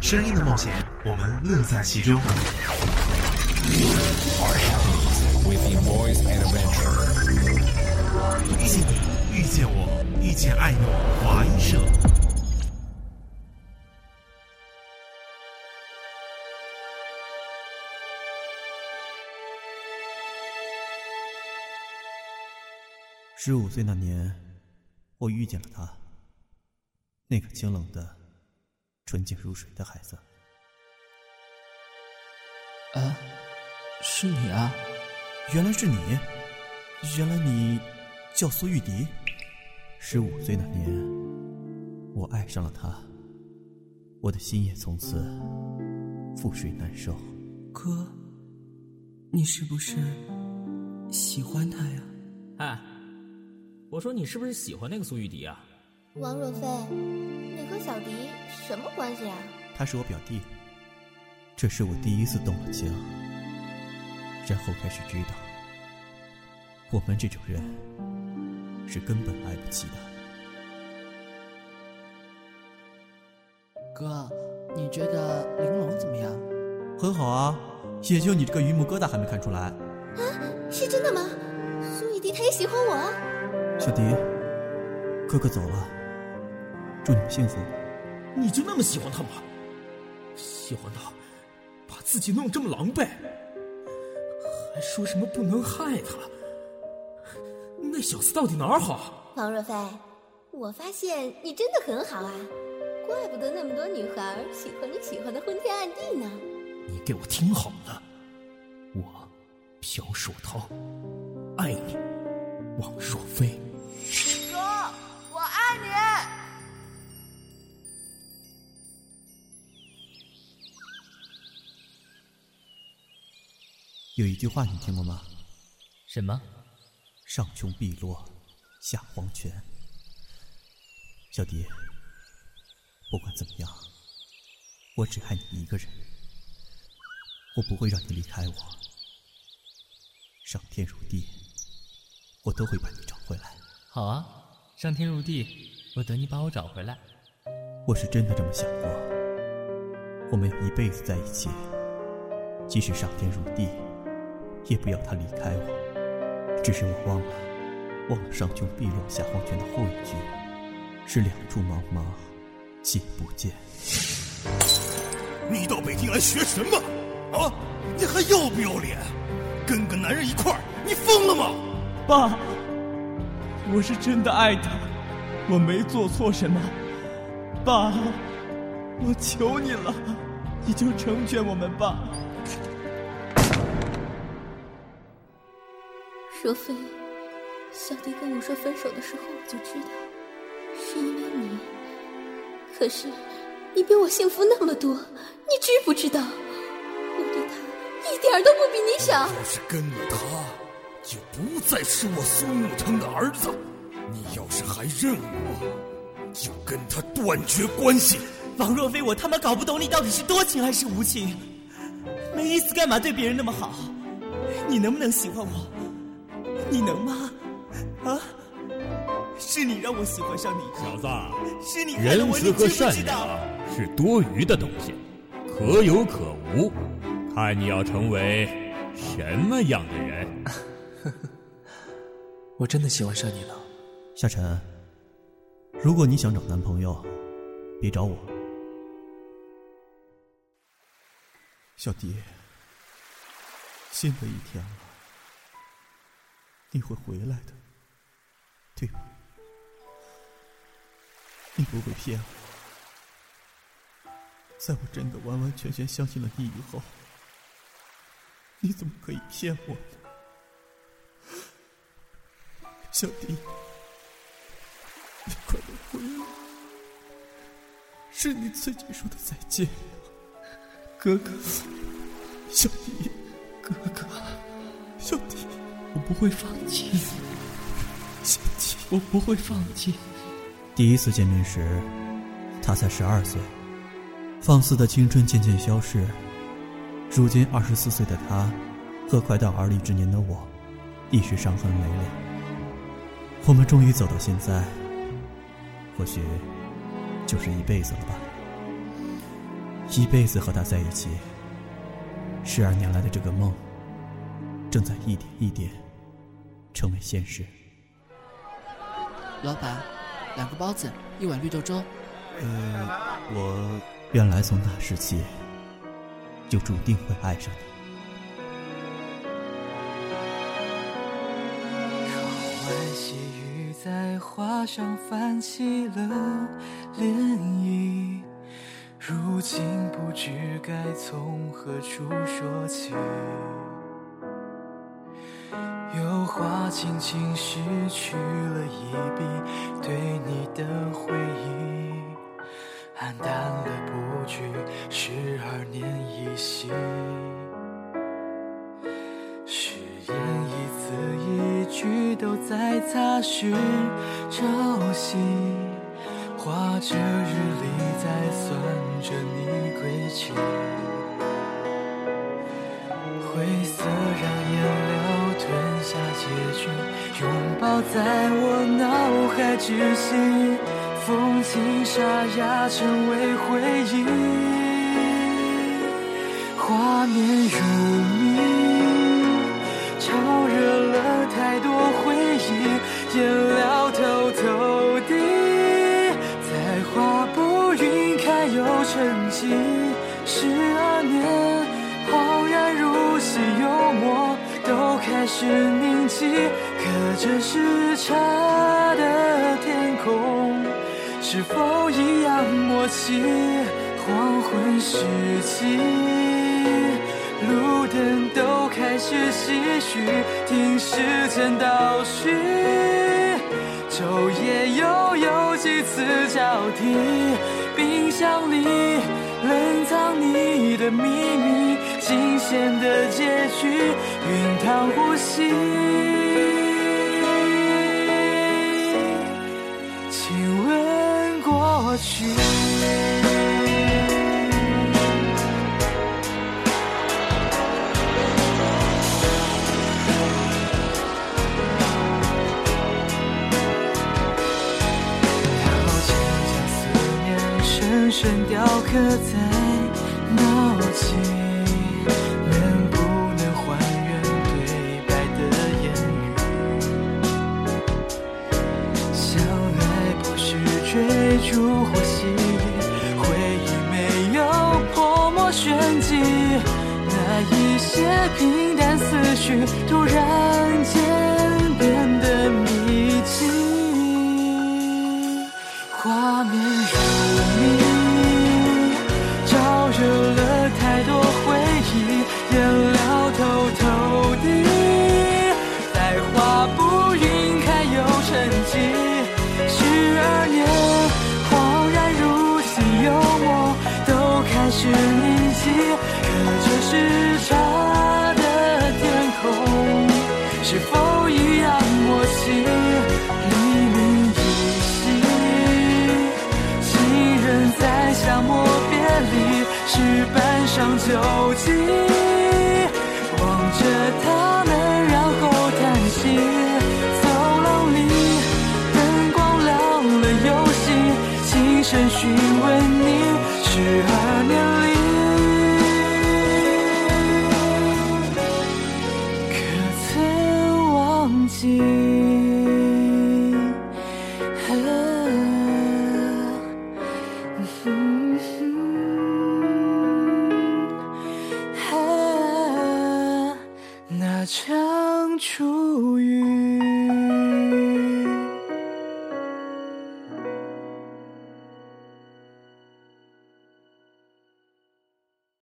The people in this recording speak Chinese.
声音的冒险，我们乐在其中。遇见你，遇见我，遇见爱诺华音社。十五岁那年，我遇见了他，那个清冷的、纯净如水的孩子。啊，是你啊！原来是你，原来你叫苏玉迪。十五岁那年，我爱上了他，我的心也从此覆水难收。哥，你是不是喜欢他呀？哎，我说你是不是喜欢那个苏玉迪啊？王若飞，小迪什么关系啊？他是我表弟。这是我第一次动了情，然后开始知道，我们这种人是根本爱不起的。哥，你觉得玲珑怎么样？很好啊，也就你这个榆木疙瘩还没看出来。啊，是真的吗？苏雨迪他也喜欢我。小迪，哥哥走了，祝你们幸福。你就那么喜欢他吗？喜欢他？把自己弄这么狼狈，还说什么不能害他？那小子到底哪儿好？王若飞，我发现你真的很好啊，怪不得那么多女孩喜欢你喜欢的昏天暗地呢。你给我听好了，我朴树涛爱你，王若飞。有一句话你听过吗？什么？上穷碧落下黄泉。小迪，不管怎么样，我只爱你一个人，我不会让你离开我。上天入地，我都会把你找回来。好啊，上天入地，我等你把我找回来。我是真的这么想过，我们要一辈子在一起，即使上天入地。也不要他离开我，只是我忘了，忘了“上穷碧落下黄泉”的后一句，是两处茫茫，皆不见。你到北京来学什么？啊，你还要不要脸？跟个男人一块儿，你疯了吗？爸，我是真的爱他，我没做错什么。爸，我求你了，你就成全我们吧。若非，小迪跟我说分手的时候，我就知道，是因为你。可是，你比我幸福那么多，你知不知道？我对他一点都不比你少。要是跟了他，就不再是我苏沐橙的儿子。你要是还认我，就跟他断绝关系。王若飞，我他妈搞不懂你到底是多情还是无情。没意思，干嘛对别人那么好？你能不能喜欢我？你能吗？啊！是你让我喜欢上你，小子。是你仁慈和善良是多余的东西，可有可无，看你要成为什么样的人。我真的喜欢上你了，夏晨。如果你想找男朋友，别找我。小迪，新的一天了。你会回来的，对吗？你不会骗我，在我真的完完全全相信了你以后，你怎么可以骗我呢？小迪，你快点回来！是你自己说的再见，哥哥，小迪，哥哥，不会放弃，我不会放弃。第一次见面时，他才十二岁，放肆的青春渐渐消逝。如今二十四岁的他，和快到而立之年的我，亦是伤痕累累。我们终于走到现在，或许就是一辈子了吧。一辈子和他在一起。十二年来的这个梦，正在一点一点成为现实。老板，两个包子，一碗绿豆粥。呃，我原来从那时起就注定会爱上你。在花上泛起了涟漪，如今不知该从何处说起。有画轻轻拭去了一笔，对你的回忆黯淡了不惧，十二年一夕。句都在擦拭朝夕，画着日历，在算着你归期。抱在我脑海窒息，风景沙哑成为回忆，画面如谜，超热了太多回忆。颜料偷偷滴，在画布晕开又沉寂。十二年，恍然如昔，幽默都开始凝结。可这时差的天空，是否一样默契？黄昏时期，路灯都开始唏嘘，听时间倒叙。昼夜又有几次交替，冰箱里冷藏你的秘密，惊险的结局，熨烫呼吸。刻在脑际，能不能还原对白的言语？相爱不是追逐或吸引，回忆没有泼墨玄机，那一些平淡思绪，突然上旧记，望着他们，然后叹息。走廊里灯光亮了又熄，轻声询问你。十二年里，可曾忘记？